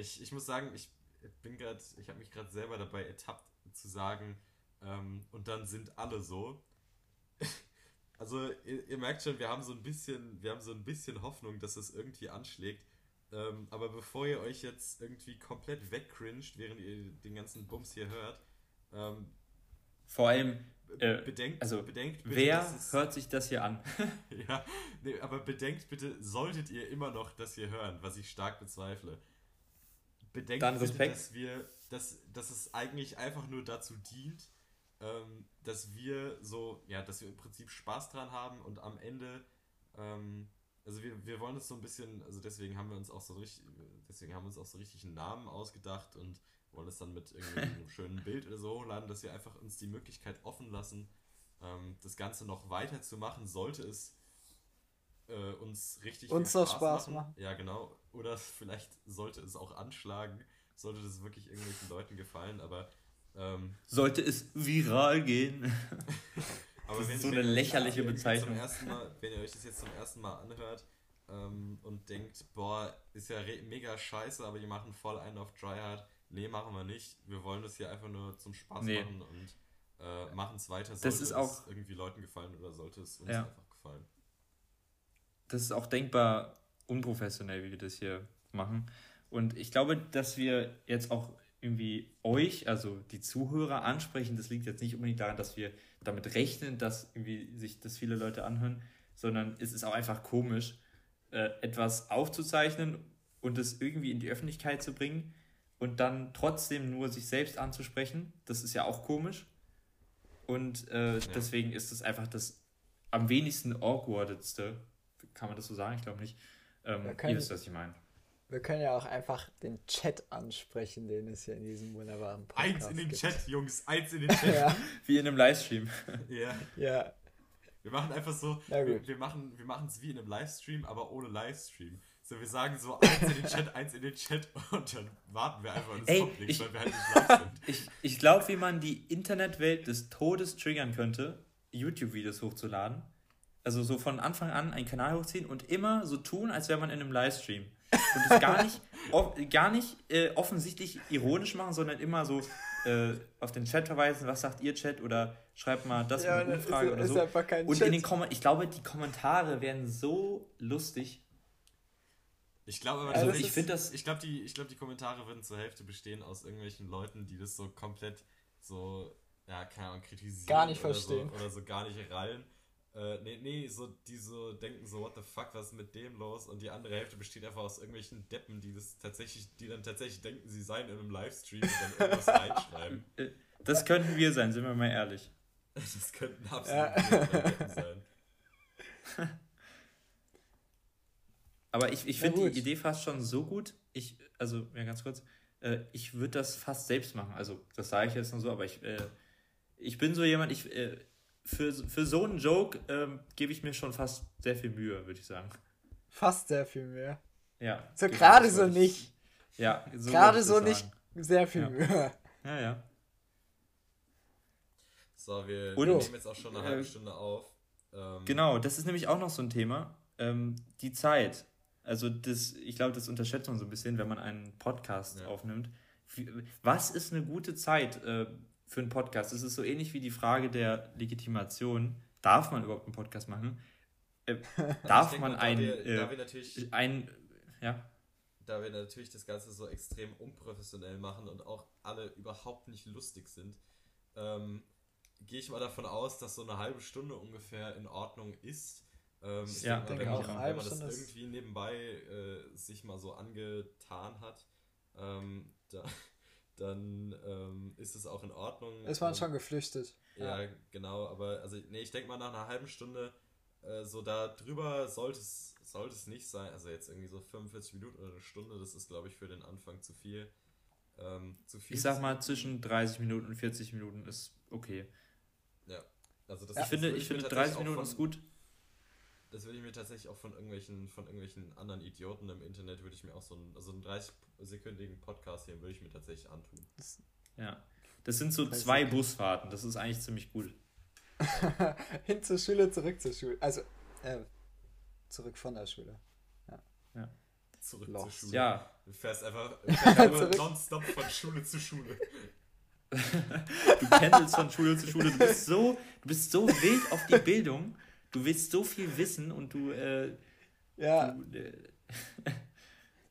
Ich, ich muss sagen, ich bin gerade, ich habe mich gerade selber dabei ertappt zu sagen, ähm, und dann sind alle so. [laughs] Also ihr, ihr, merkt schon, wir haben so ein bisschen, wir haben so ein bisschen Hoffnung, dass es irgendwie anschlägt. Ähm, aber bevor ihr euch jetzt irgendwie komplett wegcringed, während ihr den ganzen Bums hier hört, ähm, vor allem äh, bedenkt, also bedenkt bitte, wer es, hört sich das hier an? [laughs] ja, nee, aber bedenkt bitte, solltet ihr immer noch das hier hören, was ich stark bezweifle. Bedenkt Dann bitte, dass wir, dass, dass es eigentlich einfach nur dazu dient, ähm, dass wir so, ja, dass wir im Prinzip Spaß dran haben und am Ende, ähm, also wir, wir wollen es so ein bisschen, also deswegen haben wir uns auch so richtig, deswegen haben wir uns auch so richtig einen Namen ausgedacht und wollen es dann mit einem [laughs] schönen Bild oder so hochladen, dass wir einfach uns die Möglichkeit offen lassen, ähm, das Ganze noch weiterzumachen, sollte es äh, uns richtig uns Spaß, Spaß machen. machen. Ja, genau. Oder [laughs] vielleicht sollte es auch anschlagen, sollte das wirklich irgendwelchen Leuten gefallen, aber ähm, Sollte es viral gehen. [laughs] Aber das ist so eine lächerliche Bezeichnung. Mal, wenn ihr euch das jetzt zum ersten Mal anhört ähm, und denkt, boah, ist ja mega scheiße, aber die machen voll einen auf Tryhard. Nee, machen wir nicht. Wir wollen das hier einfach nur zum Spaß nee. machen und äh, machen es weiter. Sollte das ist auch, es irgendwie Leuten gefallen oder sollte es uns ja. einfach gefallen? Das ist auch denkbar unprofessionell, wie wir das hier machen. Und ich glaube, dass wir jetzt auch irgendwie euch, also die Zuhörer ansprechen. Das liegt jetzt nicht unbedingt daran, dass wir damit rechnen, dass irgendwie sich das viele Leute anhören, sondern es ist auch einfach komisch, äh, etwas aufzuzeichnen und es irgendwie in die Öffentlichkeit zu bringen und dann trotzdem nur sich selbst anzusprechen. Das ist ja auch komisch. Und äh, ja. deswegen ist es einfach das am wenigsten awkwardeste. Kann man das so sagen? Ich glaube nicht. Ähm, ihr wisst, was ich meine. Wir können ja auch einfach den Chat ansprechen, den es hier in diesem wunderbaren Podcast Eins in den gibt. Chat, Jungs, eins in den [laughs] Chat. ja. Wie in einem Livestream. [laughs] ja. Ja. Wir machen einfach so, wir, wir, machen wir es wie in einem Livestream, aber ohne Livestream. So, wir sagen so eins in den Chat, [laughs] eins in den Chat und dann warten wir einfach und es kommt nichts, weil wir halt nicht live sind. Ich, ich glaube, wie man die Internetwelt des Todes triggern könnte, YouTube-Videos hochzuladen. Also so von Anfang an einen Kanal hochziehen und immer so tun, als wäre man in einem Livestream und es gar nicht, [laughs] gar nicht äh, offensichtlich ironisch machen, sondern immer so äh, auf den Chat verweisen, was sagt ihr Chat oder schreibt mal das ja, eine Umfrage ist, oder ist so. Einfach kein und Chat. in den Kom ich glaube, die Kommentare werden so lustig. Ich glaube aber, also ich finde das, ich glaube die, ich die Kommentare würden zur Hälfte bestehen aus irgendwelchen Leuten, die das so komplett so ja, keine Ahnung, kritisieren. Gar nicht oder verstehen. So, oder so gar nicht rallen. Äh, nee, nee, so, die so denken so, what the fuck, was ist mit dem los? Und die andere Hälfte besteht einfach aus irgendwelchen Deppen, die das tatsächlich, die dann tatsächlich denken, sie seien in einem Livestream und dann irgendwas [laughs] reinschreiben. Das könnten wir sein, sind wir mal ehrlich. Das könnten [laughs] absolut ja. sein. Aber ich, ich finde die Idee fast schon so gut. Ich, also, ja, ganz kurz, äh, ich würde das fast selbst machen. Also, das sage ich jetzt nur so, aber ich, äh, ich bin so jemand, ich, äh, für, für so einen Joke ähm, gebe ich mir schon fast sehr viel Mühe, würde ich sagen. Fast sehr viel Mühe. Ja. So gerade so nicht. Ja, so gerade so nicht sehr viel ja. Mühe. Ja, ja. So, wir Und, nehmen jetzt auch schon eine halbe Stunde auf. Ähm, genau, das ist nämlich auch noch so ein Thema. Ähm, die Zeit. Also das, ich glaube, das unterschätzt man so ein bisschen, wenn man einen Podcast ja. aufnimmt. Was ist eine gute Zeit äh, für einen Podcast? Das ist so ähnlich wie die Frage der Legitimation. Darf man überhaupt einen Podcast machen? Äh, [laughs] darf man ein, wir, äh, ein, ja? Da wir natürlich das Ganze so extrem unprofessionell machen und auch alle überhaupt nicht lustig sind, ähm, gehe ich mal davon aus, dass so eine halbe Stunde ungefähr in Ordnung ist. Ähm, ich ja, denke, wenn, man, wenn man das irgendwie nebenbei äh, sich mal so angetan hat, ähm, da, dann ähm, ist es auch in Ordnung. Ist man schon geflüchtet. Ja, ja, genau, aber also nee, ich denke mal nach einer halben Stunde äh, so da drüber sollte es, sollte es nicht sein. Also jetzt irgendwie so 45 Minuten oder eine Stunde, das ist glaube ich für den Anfang zu viel. Ähm, zu viel ich sag mal zwischen 30 Minuten und 40 Minuten ist okay. Ja. Also das ich finde, ich finde 30 Minuten von, ist gut. Das würde ich mir tatsächlich auch von irgendwelchen, von irgendwelchen anderen Idioten im Internet würde ich mir auch so einen, also einen 30-sekündigen Podcast hier würde ich mir tatsächlich antun. ja. Das sind so zwei Busfahrten, das ist eigentlich ziemlich gut. [laughs] Hin zur Schule, zurück zur Schule. Also, äh, zurück von der Schule. Ja. ja. Zurück Lost. zur Schule. Ja. Du fährst einfach, [laughs] einfach nonstop von Schule zu Schule [laughs] du pendelst von Schule zu Schule, du bist so, du bist so wild auf die Bildung, du willst so viel wissen und du, äh, ja. Du, äh, [laughs]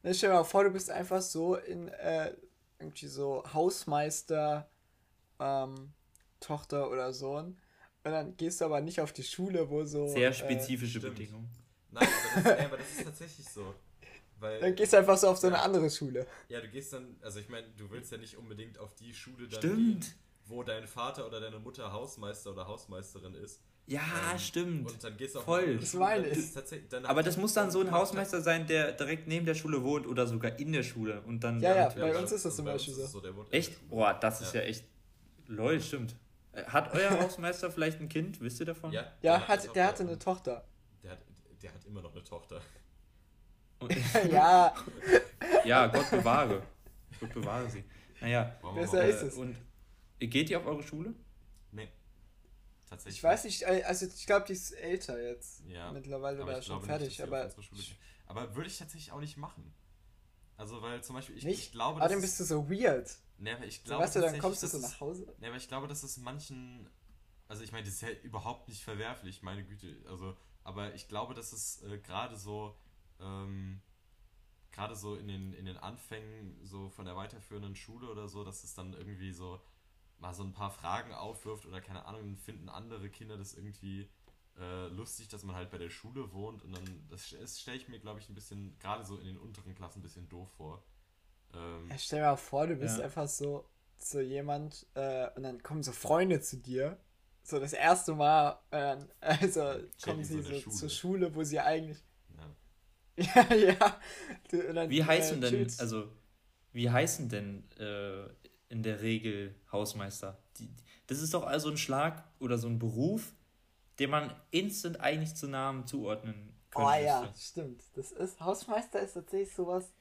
Na, stell dir mal vor, du bist einfach so in äh, irgendwie so Hausmeister, ähm, Tochter oder Sohn. Und dann gehst du aber nicht auf die Schule, wo so. Sehr äh, spezifische äh, Bedingungen. Nein, aber das, ey, aber das ist tatsächlich so. Weil, dann gehst du einfach so auf so eine andere Schule. Ja, du gehst dann, also ich meine, du willst ja nicht unbedingt auf die Schule dann stimmt. gehen, wo dein Vater oder deine Mutter Hausmeister oder Hausmeisterin ist. Ja, ähm, stimmt. Und dann gehst du auf Voll. Das meine ich. Aber das muss dann so ein Hausmeister sein, der direkt neben der Schule wohnt oder sogar in der Schule. Und dann ja, ja, bei uns ist das zum Beispiel so. so echt? Boah, das ist ja, ja echt. Lol, stimmt. Äh, hat euer [laughs] Hausmeister vielleicht ein Kind? Wisst ihr davon? Ja, ja der, hat, der hatte eine Tochter. Der hat, der hat immer noch eine Tochter. [laughs] ja. Ja, Gott bewahre. Gott bewahre sie. Naja. Besser ist es. Und geht ihr auf eure Schule? Tatsächlich. Ich weiß nicht, äh, also ich glaube, die ist älter jetzt. Ja. Mittlerweile oder schon fertig. Nicht, aber, aber würde ich tatsächlich auch nicht machen. Also, weil zum Beispiel, ich, nicht? ich glaube. Aber dann bist du so weird. Ne, aber ich glaube. So, weißt du, dann kommst du so nach Hause. Ne, aber ich glaube, dass es manchen. Also, ich meine, das ist ja überhaupt nicht verwerflich, meine Güte. Also, aber ich glaube, dass es äh, gerade so ähm, gerade so in den, in den Anfängen so von der weiterführenden Schule oder so, dass es dann irgendwie so mal so ein paar Fragen aufwirft oder keine Ahnung, finden andere Kinder das irgendwie äh, lustig, dass man halt bei der Schule wohnt und dann, das, das stelle ich mir, glaube ich, ein bisschen, gerade so in den unteren Klassen ein bisschen doof vor. Ähm, ja, stell dir mal vor, du bist ja. einfach so, so jemand äh, und dann kommen so Freunde zu dir. So das erste Mal, äh, [laughs] also kommen sie so, so zur Schule, wo sie eigentlich Ja, [laughs] ja. Dann, wie heißen äh, denn, also, wie heißen denn äh, in der Regel Hausmeister? Die, das ist doch also ein Schlag oder so ein Beruf, den man instant eigentlich zu Namen zuordnen könnte. Oh ja, stimmt. Das ist, Hausmeister ist tatsächlich sowas.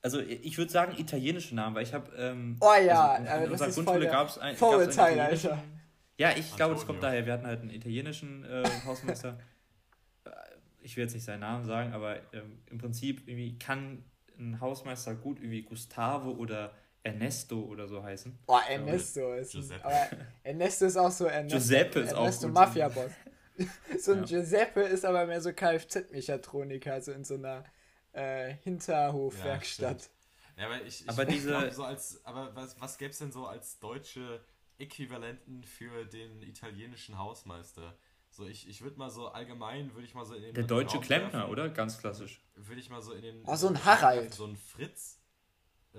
Also ich würde sagen italienische Namen, weil ich habe ähm, oh ja, also in, in unserer Grundschule gab es ein Vorurteil, Alter. Ja, ich glaube, das kommt daher. Wir hatten halt einen italienischen äh, Hausmeister ich will jetzt nicht seinen Namen sagen, aber ähm, im Prinzip irgendwie kann ein Hausmeister gut irgendwie Gustavo oder Ernesto oder so heißen. Boah, Ernesto ist. Giuseppe. Aber Ernesto ist auch so Ernesto. Giuseppe ist Ernesto auch gut. Mafia-Boss. so ein ja. Giuseppe ist aber mehr so Kfz-Mechatroniker, also in so einer äh, Hinterhofwerkstatt. Ja, ja, aber ich, ich aber [laughs] diese... so als, aber was, was gäbe es denn so als deutsche Äquivalenten für den italienischen Hausmeister. So, ich, ich würde mal so allgemein, würde ich mal so in den. Der deutsche Raum Klempner, werfen, oder? Ganz klassisch. Würde ich mal so in den. Oh, so ein Harald. So ein Fritz. Äh,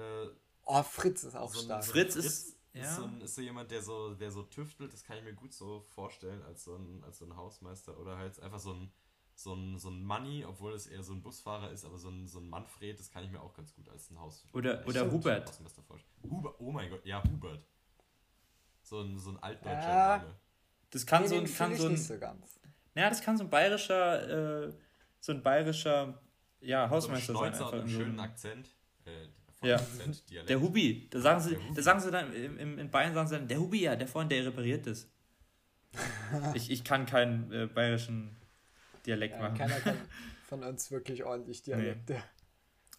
oh, Fritz ist auch so ein, stark. Fritz, Fritz ist. Ja. Ist, so ein, ist so jemand, der so, der so tüftelt, das kann ich mir gut so vorstellen als so ein, als so ein Hausmeister. Oder halt einfach so ein, so ein, so ein Money, obwohl es eher so ein Busfahrer ist, aber so ein, so ein Manfred, das kann ich mir auch ganz gut als ein Haus. Oder, oder Hubert. Hubert. Oh mein Gott, ja, Hubert. So ein, so ein altdeutscher ja. Name. Das kann nee, so ein. Kann so ein nicht so ganz. Ja, das kann so ein bayerischer, äh, so ein bayerischer ja, Hausmeister so ein sein. Einfach und einen schönen Akzent. Äh, ja. [laughs] Akzent, der Hubi. Da sagen sie, da sagen sie dann, in, in Bayern sagen sie dann, der Hubi, ja, der vorhin, der repariert ist. [laughs] ich, ich kann keinen äh, bayerischen Dialekt ja, machen. Keiner kann [laughs] von uns wirklich ordentlich Dialekte. Nee.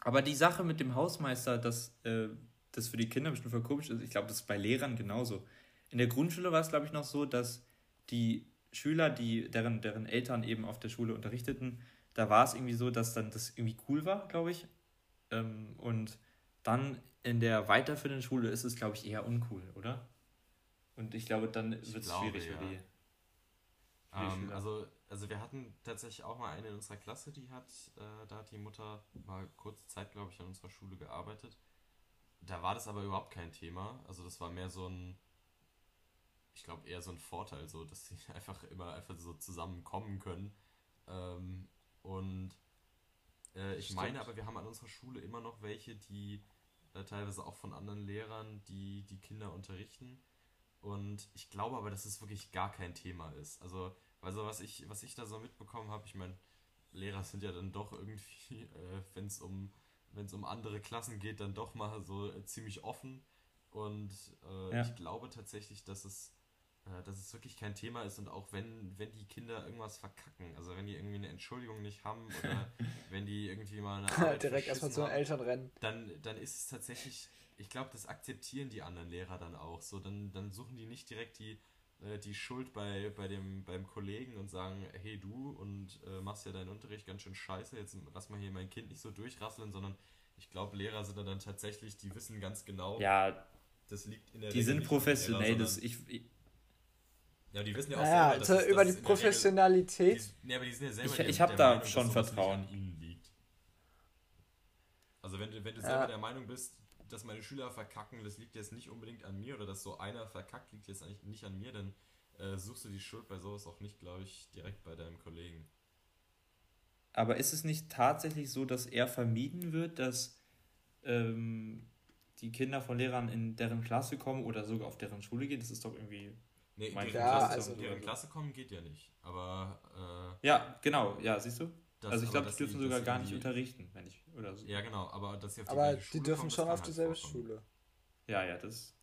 Aber die Sache mit dem Hausmeister, dass äh, das für die Kinder bestimmt voll komisch ist, ich glaube, das ist bei Lehrern genauso. In der Grundschule war es, glaube ich, noch so, dass die Schüler, die, deren, deren Eltern eben auf der Schule unterrichteten, da war es irgendwie so, dass dann das irgendwie cool war, glaube ich. Ähm, und dann in der weiterführenden Schule ist es, glaube ich, eher uncool, oder? Und ich glaube, dann wird es schwierig ja. für die. Um, also also wir hatten tatsächlich auch mal eine in unserer Klasse, die hat, äh, da hat die Mutter mal kurze Zeit, glaube ich, an unserer Schule gearbeitet. Da war das aber überhaupt kein Thema. Also das war mehr so ein, ich glaube eher so ein Vorteil, so dass sie [laughs] einfach immer einfach so zusammenkommen können. Ähm, und äh, ich Stimmt. meine aber, wir haben an unserer Schule immer noch welche, die teilweise auch von anderen Lehrern, die die Kinder unterrichten. Und ich glaube aber, dass es wirklich gar kein Thema ist. Also also was ich, was ich da so mitbekommen habe, ich meine, Lehrer sind ja dann doch irgendwie, [laughs] äh, wenn es um, wenn es um andere Klassen geht, dann doch mal so äh, ziemlich offen. Und äh, ja. ich glaube tatsächlich, dass es, äh, dass es wirklich kein Thema ist und auch wenn, wenn die Kinder irgendwas verkacken, also wenn die irgendwie eine Entschuldigung nicht haben oder [laughs] wenn die irgendwie mal eine [laughs] direkt erstmal zu den Eltern rennen, dann, dann ist es tatsächlich, ich glaube, das akzeptieren die anderen Lehrer dann auch. So, dann, dann suchen die nicht direkt die äh, die Schuld bei, bei dem, beim Kollegen und sagen, hey du und äh, machst ja deinen Unterricht ganz schön scheiße, jetzt lass mal hier mein Kind nicht so durchrasseln, sondern ich glaube, Lehrer sind dann tatsächlich, die wissen ganz genau, ja, das liegt in der Die Regel sind professionell, Lehrer, das ich, ich ja, die wissen ja auch naja, selber, dass also über das die Professionalität. Regel, die, nee, aber die sind ja selber Ich, ich habe da Meinung, schon Vertrauen. Also wenn du, wenn du ja. selber der Meinung bist, dass meine Schüler verkacken, das liegt jetzt nicht unbedingt an mir oder dass so einer verkackt, liegt jetzt eigentlich nicht an mir, dann äh, suchst du die Schuld bei sowas auch nicht, glaube ich, direkt bei deinem Kollegen. Aber ist es nicht tatsächlich so, dass eher vermieden wird, dass ähm, die Kinder von Lehrern in deren Klasse kommen oder sogar auf deren Schule gehen? Das ist doch irgendwie. Nee, in deren, ja, Klasse, also deren Klasse kommen geht ja nicht. Aber. Äh, ja, genau, ja, siehst du? Das, also ich glaube, die dürfen sogar gar nicht unterrichten, wenn ich oder so. Ja, genau, aber dass sie auf die Aber die dürfen kommen, schon auf halt dieselbe vorkommen. Schule. Ja, ja, das.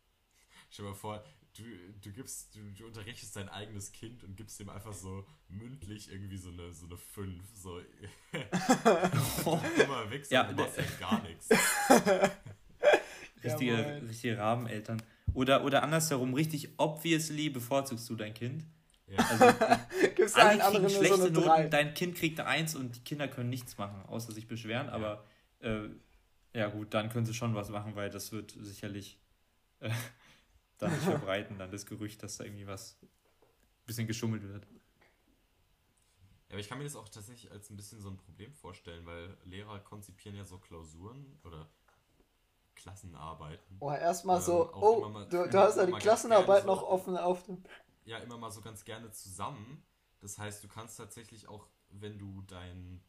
[laughs] Stell dir mal vor, du, du gibst, du, du unterrichtest dein eigenes Kind und gibst ihm einfach so mündlich irgendwie so eine, so eine 5. So [laughs] immer weg, ja, du machst halt gar nichts. [laughs] Richtige, ja, richtige Rabeneltern. Oder, oder andersherum, richtig obviously bevorzugst du dein Kind. Ja. Also, [laughs] Gibt's alle kriegen schlechte so Noten, dein Kind kriegt eine Eins und die Kinder können nichts machen, außer sich beschweren, ja. aber äh, ja gut, dann können sie schon was machen, weil das wird sicherlich äh, [laughs] dann nicht [laughs] verbreiten, dann das Gerücht, dass da irgendwie was ein bisschen geschummelt wird. Ja, aber ich kann mir das auch tatsächlich als ein bisschen so ein Problem vorstellen, weil Lehrer konzipieren ja so Klausuren oder Klassenarbeiten. Oh, erstmal ähm, so, oh, mal, du, du hast ja die Klassenarbeit noch offen auf dem ja immer mal so ganz gerne zusammen. Das heißt, du kannst tatsächlich auch, wenn du dein,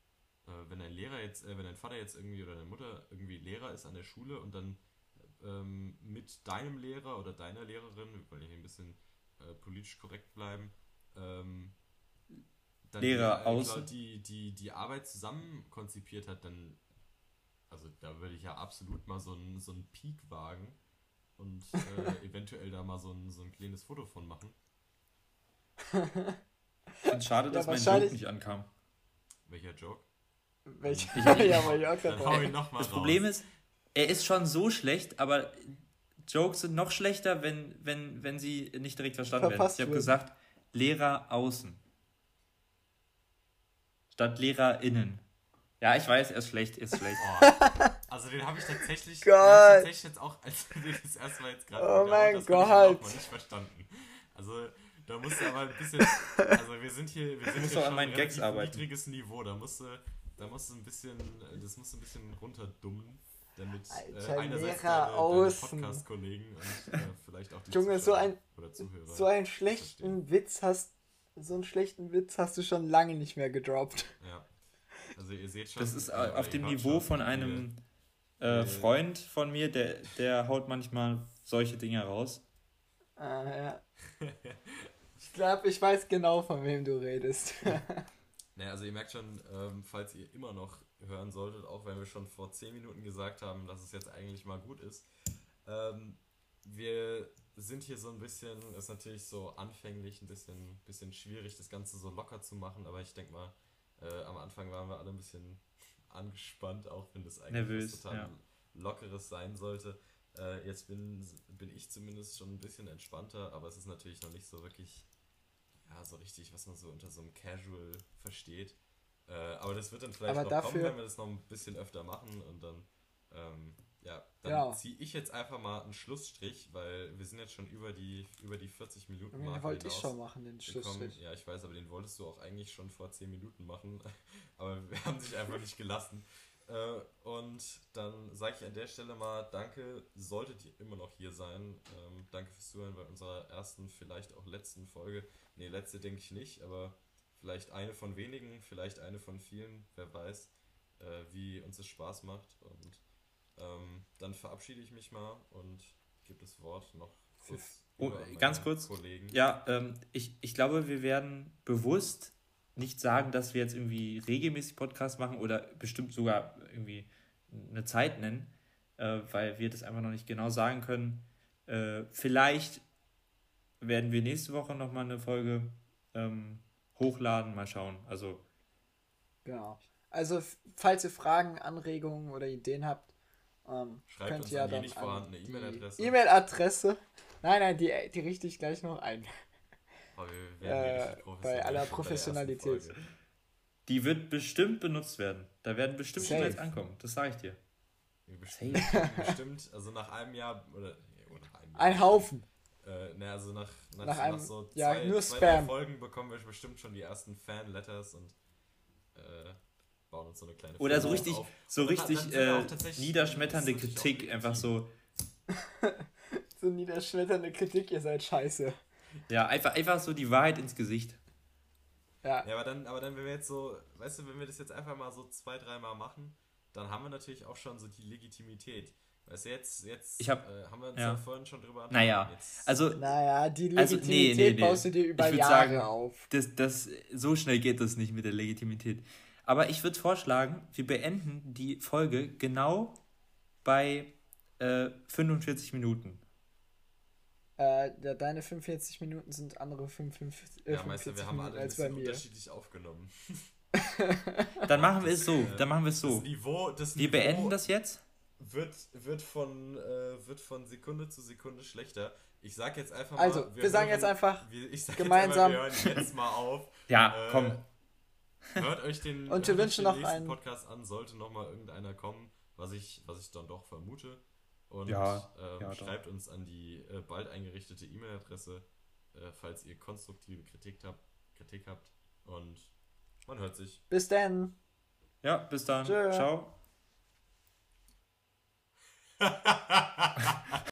äh, wenn dein Lehrer jetzt, äh, wenn dein Vater jetzt irgendwie oder deine Mutter irgendwie Lehrer ist an der Schule und dann ähm, mit deinem Lehrer oder deiner Lehrerin, wir wollen hier ein bisschen äh, politisch korrekt bleiben, ähm, dann Lehrer die, außen. Die, die, die Arbeit zusammen konzipiert hat, dann, also da würde ich ja absolut mal so einen so Peak wagen und äh, [laughs] eventuell da mal so ein, so ein kleines Foto von machen. Ich finde schade, dass ja, mein Joke nicht ankam. Welcher Joke? Welcher? [laughs] Ja, weil ich Dann hau ihn noch mal Das raus. Problem ist, er ist schon so schlecht, aber Jokes sind noch schlechter, wenn, wenn, wenn sie nicht direkt verstanden Verpasst werden. Ich habe gesagt, Lehrer außen. Statt LehrerInnen. Ja, ich weiß, er ist schlecht, er ist schlecht. Oh. [laughs] Also den habe ich tatsächlich, Gott. Den tatsächlich jetzt auch, als [laughs] du das erstmal jetzt gerade Oh mein das Gott. Ich auch nicht verstanden. Also da musst du aber ein bisschen, also wir sind hier, wir sind hier schon ein Gags niedriges Niveau, da musst du, da musst du ein bisschen, das musst du ein bisschen runterdummen damit äh, einerseits deine, deine Podcast-Kollegen und äh, vielleicht auch die Junge, so ein, so einen schlechten Witz hast, so einen schlechten Witz hast du schon lange nicht mehr gedroppt. Ja. Also ihr seht schon. Das ist äh, auf dem Niveau von einem äh, Freund von mir, der, der haut manchmal solche Dinge raus. Ah, ja. [laughs] ich glaube, ich weiß genau, von wem du redest. [laughs] naja, also ihr merkt schon, ähm, falls ihr immer noch hören solltet, auch wenn wir schon vor 10 Minuten gesagt haben, dass es jetzt eigentlich mal gut ist. Ähm, wir sind hier so ein bisschen, ist natürlich so anfänglich ein bisschen, bisschen schwierig, das Ganze so locker zu machen, aber ich denke mal, äh, am Anfang waren wir alle ein bisschen angespannt, auch wenn das eigentlich Nervös, total ja. lockeres sein sollte. Äh, jetzt bin, bin ich zumindest schon ein bisschen entspannter, aber es ist natürlich noch nicht so wirklich, ja, so richtig, was man so unter so einem Casual versteht. Äh, aber das wird dann vielleicht aber noch dafür... kommen, wenn wir das noch ein bisschen öfter machen und dann, ähm, ja, dann ja. ziehe ich jetzt einfach mal einen Schlussstrich, weil wir sind jetzt schon über die, über die 40 Minuten Den wollte ich schon machen, den Schlussstrich. Ja, ich weiß, aber den wolltest du auch eigentlich schon vor 10 Minuten machen, [laughs] aber wir haben sich einfach nicht gelassen. Äh, und dann sage ich an der Stelle mal Danke, solltet ihr immer noch hier sein. Ähm, danke fürs Zuhören bei unserer ersten, vielleicht auch letzten Folge. Ne, letzte denke ich nicht, aber Vielleicht eine von wenigen, vielleicht eine von vielen, wer weiß, äh, wie uns es Spaß macht. Und ähm, dann verabschiede ich mich mal und gebe das Wort noch kurz. Oh, ganz kurz. Kollegen. Ja, ähm, ich, ich glaube, wir werden bewusst nicht sagen, dass wir jetzt irgendwie regelmäßig Podcasts machen oder bestimmt sogar irgendwie eine Zeit nennen, äh, weil wir das einfach noch nicht genau sagen können. Äh, vielleicht werden wir nächste Woche nochmal eine Folge ähm, hochladen, mal schauen. Also. Genau. Also, falls ihr Fragen, Anregungen oder Ideen habt, ähm, Schreibt könnt ihr ja dann nicht vorhandene E-Mail-Adresse. E-Mail-Adresse. Nein, nein, die, die richte ich gleich noch ein. Äh, bei aller Professionalität. Die wird bestimmt benutzt werden. Da werden bestimmt E-Mails ankommen. Das sage ich dir. Bestimmt, bestimmt, also nach einem Jahr oder, nach einem Jahr, Ein Haufen. Äh, ne, also nach, nach, nach, einem, nach so ja, zwei, nur zwei Spam. Folgen bekommen wir bestimmt schon die ersten Fan-Letters und so eine kleine Oder so richtig, auf. so richtig äh, niederschmetternde Kritik, einfach so. [laughs] so niederschmetternde Kritik, ihr seid scheiße. Ja, einfach, einfach so die Wahrheit ins Gesicht. Ja. Ja, aber dann, aber dann, wenn wir jetzt so, weißt du, wenn wir das jetzt einfach mal so zwei, dreimal machen, dann haben wir natürlich auch schon so die Legitimität. Weißt du, jetzt, jetzt ich hab, äh, haben wir uns ja. ja vorhin schon drüber Naja, jetzt. also. Naja, die Legitimität also, nee, nee, nee. baust du dir über Jahre sagen, auf. Das, das, so schnell geht das nicht mit der Legitimität. Aber ich würde vorschlagen, wir beenden die Folge genau bei äh, 45 Minuten. Äh, deine 45 Minuten sind andere 55, äh, ja, 45 Meister, wir haben alle als bei mir. unterschiedlich aufgenommen. [laughs] [laughs] dann machen wir es so. Dann machen wir es so. Das Niveau, das wir Niveau, beenden das jetzt wird, wird, von, äh, wird von Sekunde zu Sekunde schlechter. Ich sag jetzt einfach mal. Also, wir, wir sagen jetzt einfach wir, ich sag gemeinsam. Jetzt einfach, wir hören jetzt mal auf. ja, äh, komm. Hört euch den, Und wir wünschen noch einen Podcast an, sollte noch mal irgendeiner kommen, was ich, was ich dann doch vermute. Und ja, äh, ja, schreibt doch. uns an die äh, bald eingerichtete E-Mail-Adresse, äh, falls ihr konstruktive Kritik habt, Kritik habt. Und man hört sich. Bis dann. Ja, bis dann. Tschö. Ciao. [laughs]